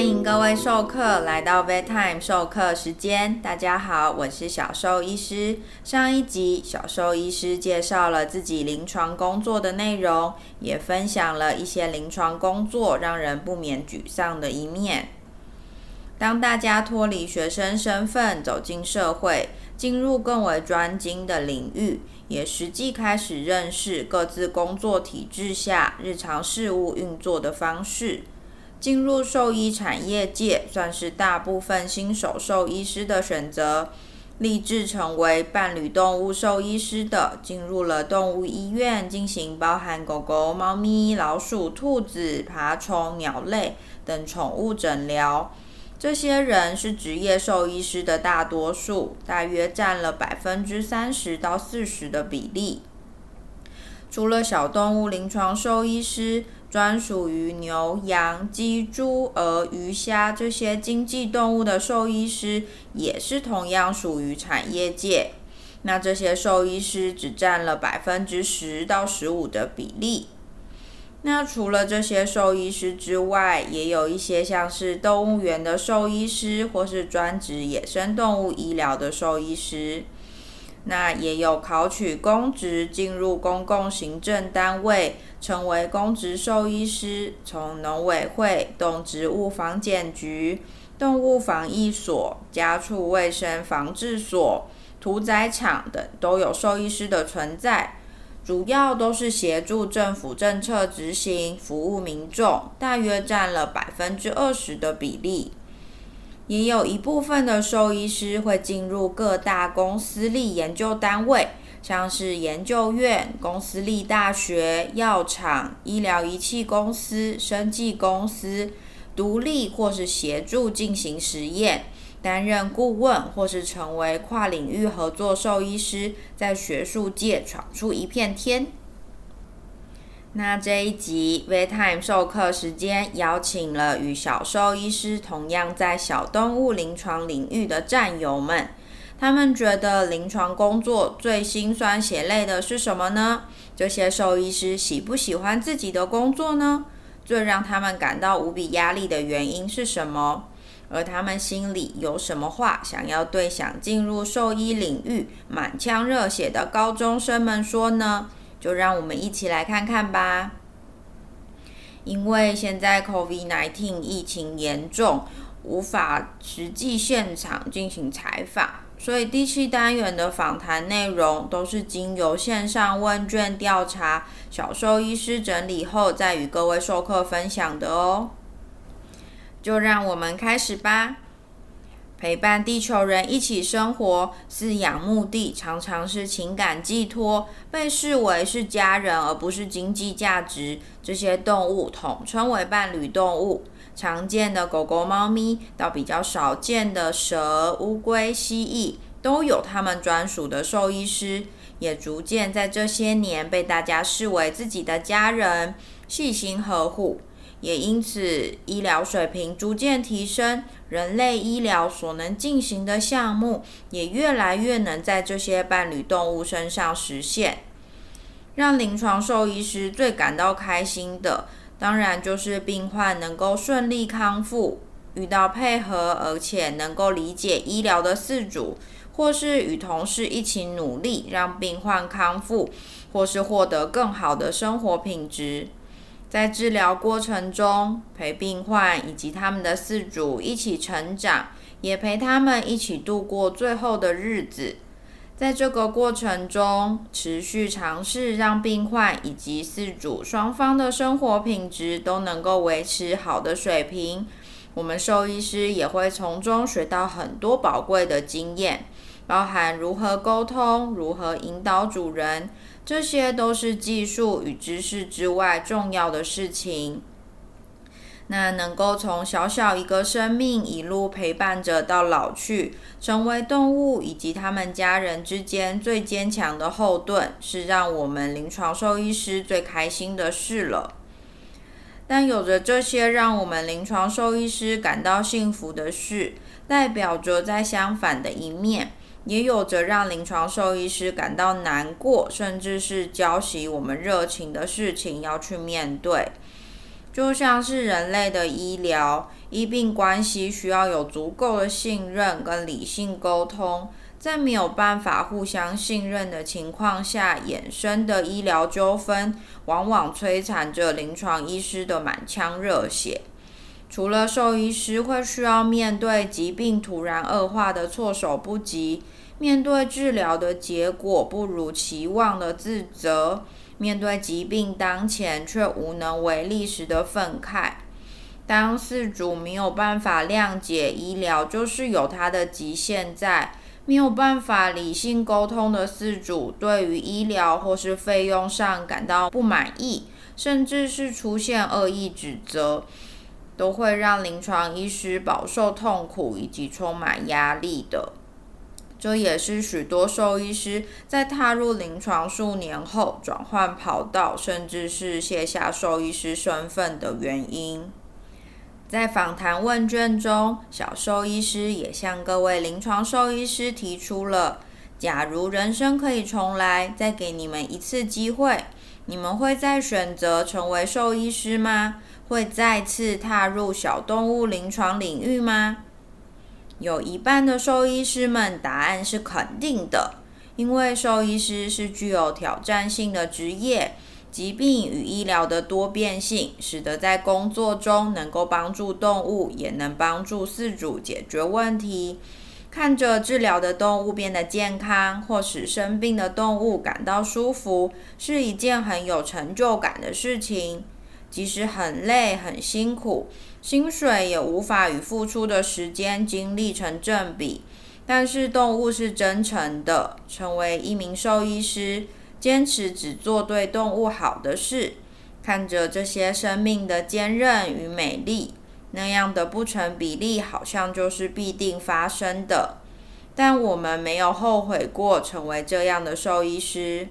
欢迎各位授课来到 Vet Time 授课时间。大家好，我是小兽医师。上一集，小兽医师介绍了自己临床工作的内容，也分享了一些临床工作让人不免沮丧的一面。当大家脱离学生身份，走进社会，进入更为专精的领域，也实际开始认识各自工作体制下日常事务运作的方式。进入兽医产业界，算是大部分新手兽医师的选择。立志成为伴侣动物兽医师的，进入了动物医院，进行包含狗狗、猫咪、老鼠、兔子、爬虫、鸟类等宠物诊疗。这些人是职业兽医师的大多数，大约占了百分之三十到四十的比例。除了小动物临床兽医师。专属于牛、羊、鸡、猪、鹅、鱼、虾这些经济动物的兽医师，也是同样属于产业界。那这些兽医师只占了百分之十到十五的比例。那除了这些兽医师之外，也有一些像是动物园的兽医师，或是专职野生动物医疗的兽医师。那也有考取公职，进入公共行政单位，成为公职兽医师，从农委会、动植物防检局、动物防疫所、家畜卫生防治所、屠宰场等，都有兽医师的存在。主要都是协助政府政策执行，服务民众，大约占了百分之二十的比例。也有一部分的兽医师会进入各大公司立研究单位，像是研究院、公司立大学、药厂、医疗仪器公司、生技公司，独立或是协助进行实验，担任顾问或是成为跨领域合作兽医师，在学术界闯出一片天。那这一集 v Time 授课时间，邀请了与小兽医师同样在小动物临床领域的战友们。他们觉得临床工作最心酸血泪的是什么呢？这些兽医师喜不喜欢自己的工作呢？最让他们感到无比压力的原因是什么？而他们心里有什么话想要对想进入兽医领域满腔热血的高中生们说呢？就让我们一起来看看吧。因为现在 COVID-19 疫情严重，无法实际现场进行采访，所以第七单元的访谈内容都是经由线上问卷调查，小兽医师整理后再与各位授课分享的哦。就让我们开始吧。陪伴地球人一起生活，饲养目的常常是情感寄托，被视为是家人而不是经济价值。这些动物统称为伴侣动物。常见的狗狗、猫咪，到比较少见的蛇、乌龟、蜥蜴，都有他们专属的兽医师，也逐渐在这些年被大家视为自己的家人，细心呵护。也因此，医疗水平逐渐提升，人类医疗所能进行的项目也越来越能在这些伴侣动物身上实现。让临床兽医师最感到开心的，当然就是病患能够顺利康复，遇到配合而且能够理解医疗的饲主，或是与同事一起努力让病患康复，或是获得更好的生活品质。在治疗过程中，陪病患以及他们的饲主一起成长，也陪他们一起度过最后的日子。在这个过程中，持续尝试让病患以及四主双方的生活品质都能够维持好的水平。我们兽医师也会从中学到很多宝贵的经验，包含如何沟通、如何引导主人。这些都是技术与知识之外重要的事情。那能够从小小一个生命一路陪伴着到老去，成为动物以及他们家人之间最坚强的后盾，是让我们临床兽医师最开心的事了。但有着这些让我们临床兽医师感到幸福的事，代表着在相反的一面。也有着让临床兽医师感到难过，甚至是浇熄我们热情的事情要去面对。就像是人类的医疗，医病关系需要有足够的信任跟理性沟通，在没有办法互相信任的情况下衍生的医疗纠纷，往往摧残着临床医师的满腔热血。除了兽医师会需要面对疾病突然恶化的措手不及，面对治疗的结果不如期望的自责，面对疾病当前却无能为力时的愤慨，当饲主没有办法谅解医疗就是有它的极限在，没有办法理性沟通的饲主对于医疗或是费用上感到不满意，甚至是出现恶意指责。都会让临床医师饱受痛苦以及充满压力的，这也是许多兽医师在踏入临床数年后转换跑道，甚至是卸下兽医师身份的原因。在访谈问卷中，小兽医师也向各位临床兽医师提出了：假如人生可以重来，再给你们一次机会，你们会再选择成为兽医师吗？会再次踏入小动物临床领域吗？有一半的兽医师们答案是肯定的，因为兽医师是具有挑战性的职业，疾病与医疗的多变性，使得在工作中能够帮助动物，也能帮助饲主解决问题。看着治疗的动物变得健康，或使生病的动物感到舒服，是一件很有成就感的事情。即使很累很辛苦，薪水也无法与付出的时间精力成正比。但是动物是真诚的，成为一名兽医师，坚持只做对动物好的事，看着这些生命的坚韧与美丽，那样的不成比例好像就是必定发生的。但我们没有后悔过成为这样的兽医师。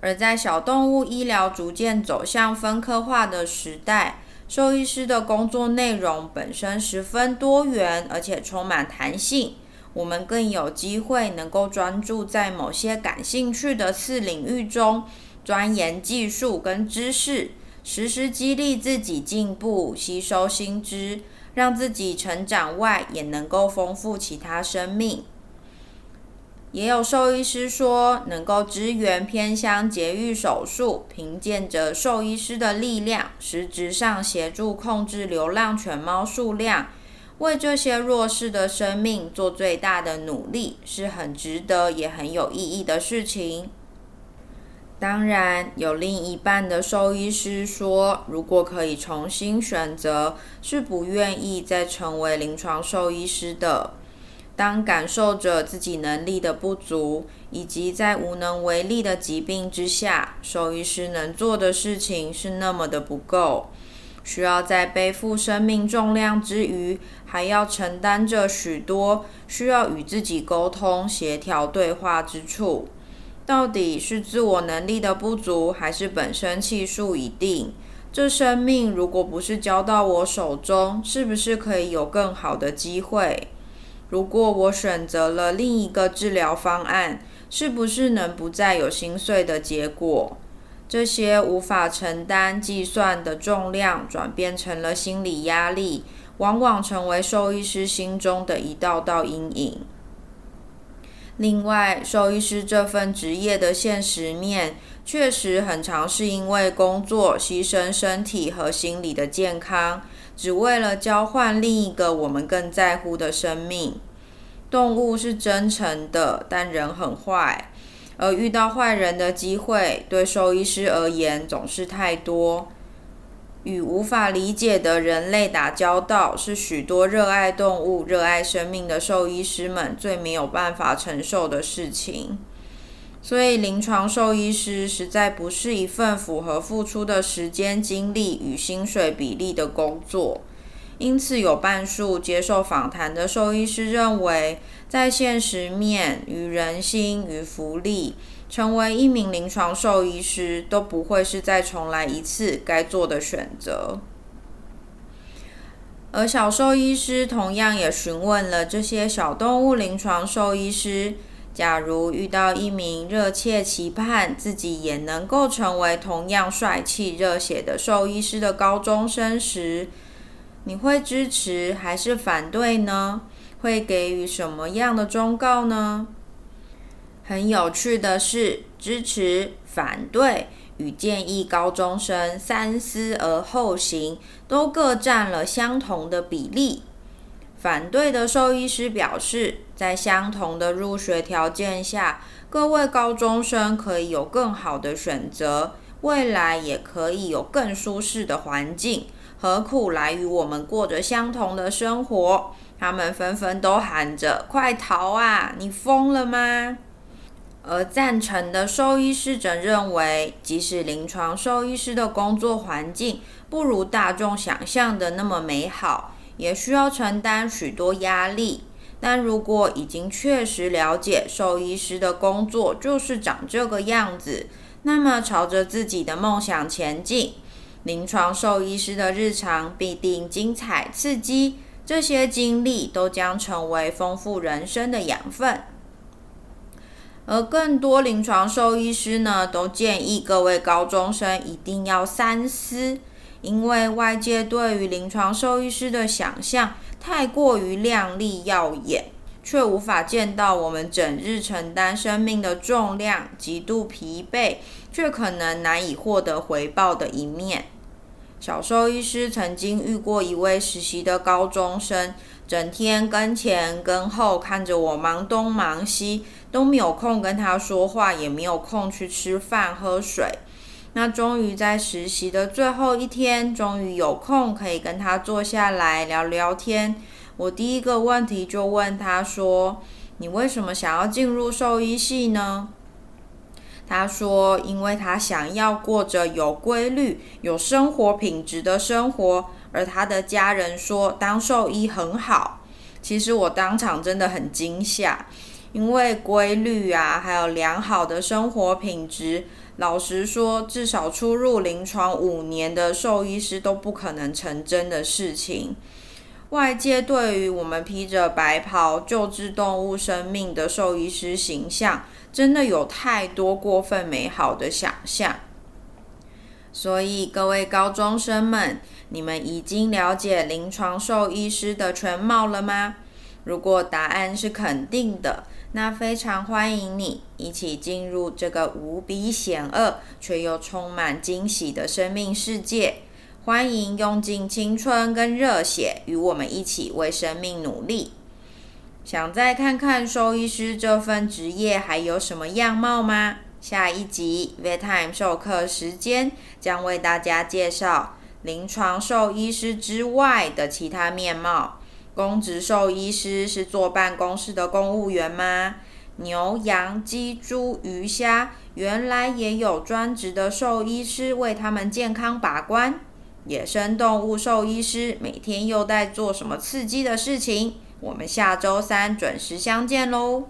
而在小动物医疗逐渐走向分科化的时代，兽医师的工作内容本身十分多元，而且充满弹性。我们更有机会能够专注在某些感兴趣的次领域中，钻研技术跟知识，时时激励自己进步、吸收新知，让自己成长外，也能够丰富其他生命。也有兽医师说，能够支援偏乡节育手术，凭借着兽医师的力量，实质上协助控制流浪犬猫数量，为这些弱势的生命做最大的努力，是很值得也很有意义的事情。当然，有另一半的兽医师说，如果可以重新选择，是不愿意再成为临床兽医师的。当感受着自己能力的不足，以及在无能为力的疾病之下，兽医师能做的事情是那么的不够，需要在背负生命重量之余，还要承担着许多需要与自己沟通、协调、对话之处。到底是自我能力的不足，还是本身气数已定？这生命如果不是交到我手中，是不是可以有更好的机会？如果我选择了另一个治疗方案，是不是能不再有心碎的结果？这些无法承担计算的重量，转变成了心理压力，往往成为兽医师心中的一道道阴影。另外，兽医师这份职业的现实面，确实很常是因为工作牺牲身体和心理的健康。只为了交换另一个我们更在乎的生命。动物是真诚的，但人很坏，而遇到坏人的机会，对兽医师而言总是太多。与无法理解的人类打交道，是许多热爱动物、热爱生命的兽医师们最没有办法承受的事情。所以，临床兽医师实在不是一份符合付出的时间、精力与薪水比例的工作。因此，有半数接受访谈的兽医师认为，在现实面、与人心、与福利，成为一名临床兽医师都不会是再重来一次该做的选择。而小兽医师同样也询问了这些小动物临床兽医师。假如遇到一名热切期盼自己也能够成为同样帅气热血的兽医师的高中生时，你会支持还是反对呢？会给予什么样的忠告呢？很有趣的是，支持、反对与建议高中生三思而后行，都各占了相同的比例。反对的兽医师表示，在相同的入学条件下，各位高中生可以有更好的选择，未来也可以有更舒适的环境，何苦来与我们过着相同的生活？他们纷纷都喊着：“快逃啊！你疯了吗？”而赞成的兽医师则认为，即使临床兽医师的工作环境不如大众想象的那么美好。也需要承担许多压力，但如果已经确实了解兽医师的工作就是长这个样子，那么朝着自己的梦想前进，临床兽医师的日常必定精彩刺激。这些经历都将成为丰富人生的养分。而更多临床兽医师呢，都建议各位高中生一定要三思。因为外界对于临床兽医师的想象太过于亮丽耀眼，却无法见到我们整日承担生命的重量、极度疲惫，却可能难以获得回报的一面。小兽医师曾经遇过一位实习的高中生，整天跟前跟后，看着我忙东忙西，都没有空跟他说话，也没有空去吃饭喝水。那终于在实习的最后一天，终于有空可以跟他坐下来聊聊天。我第一个问题就问他说：“你为什么想要进入兽医系呢？”他说：“因为他想要过着有规律、有生活品质的生活。”而他的家人说：“当兽医很好。”其实我当场真的很惊吓，因为规律啊，还有良好的生活品质。老实说，至少出入临床五年的兽医师都不可能成真的事情。外界对于我们披着白袍救治动物生命的兽医师形象，真的有太多过分美好的想象。所以，各位高中生们，你们已经了解临床兽医师的全貌了吗？如果答案是肯定的。那非常欢迎你一起进入这个无比险恶却又充满惊喜的生命世界。欢迎用尽青春跟热血，与我们一起为生命努力。想再看看兽医师这份职业还有什么样貌吗？下一集 Vet Time 授课时间将为大家介绍临床兽医师之外的其他面貌。公职兽医师是坐办公室的公务员吗？牛、羊、鸡、猪、鱼、虾，原来也有专职的兽医师为他们健康把关。野生动物兽医师每天又在做什么刺激的事情？我们下周三准时相见喽！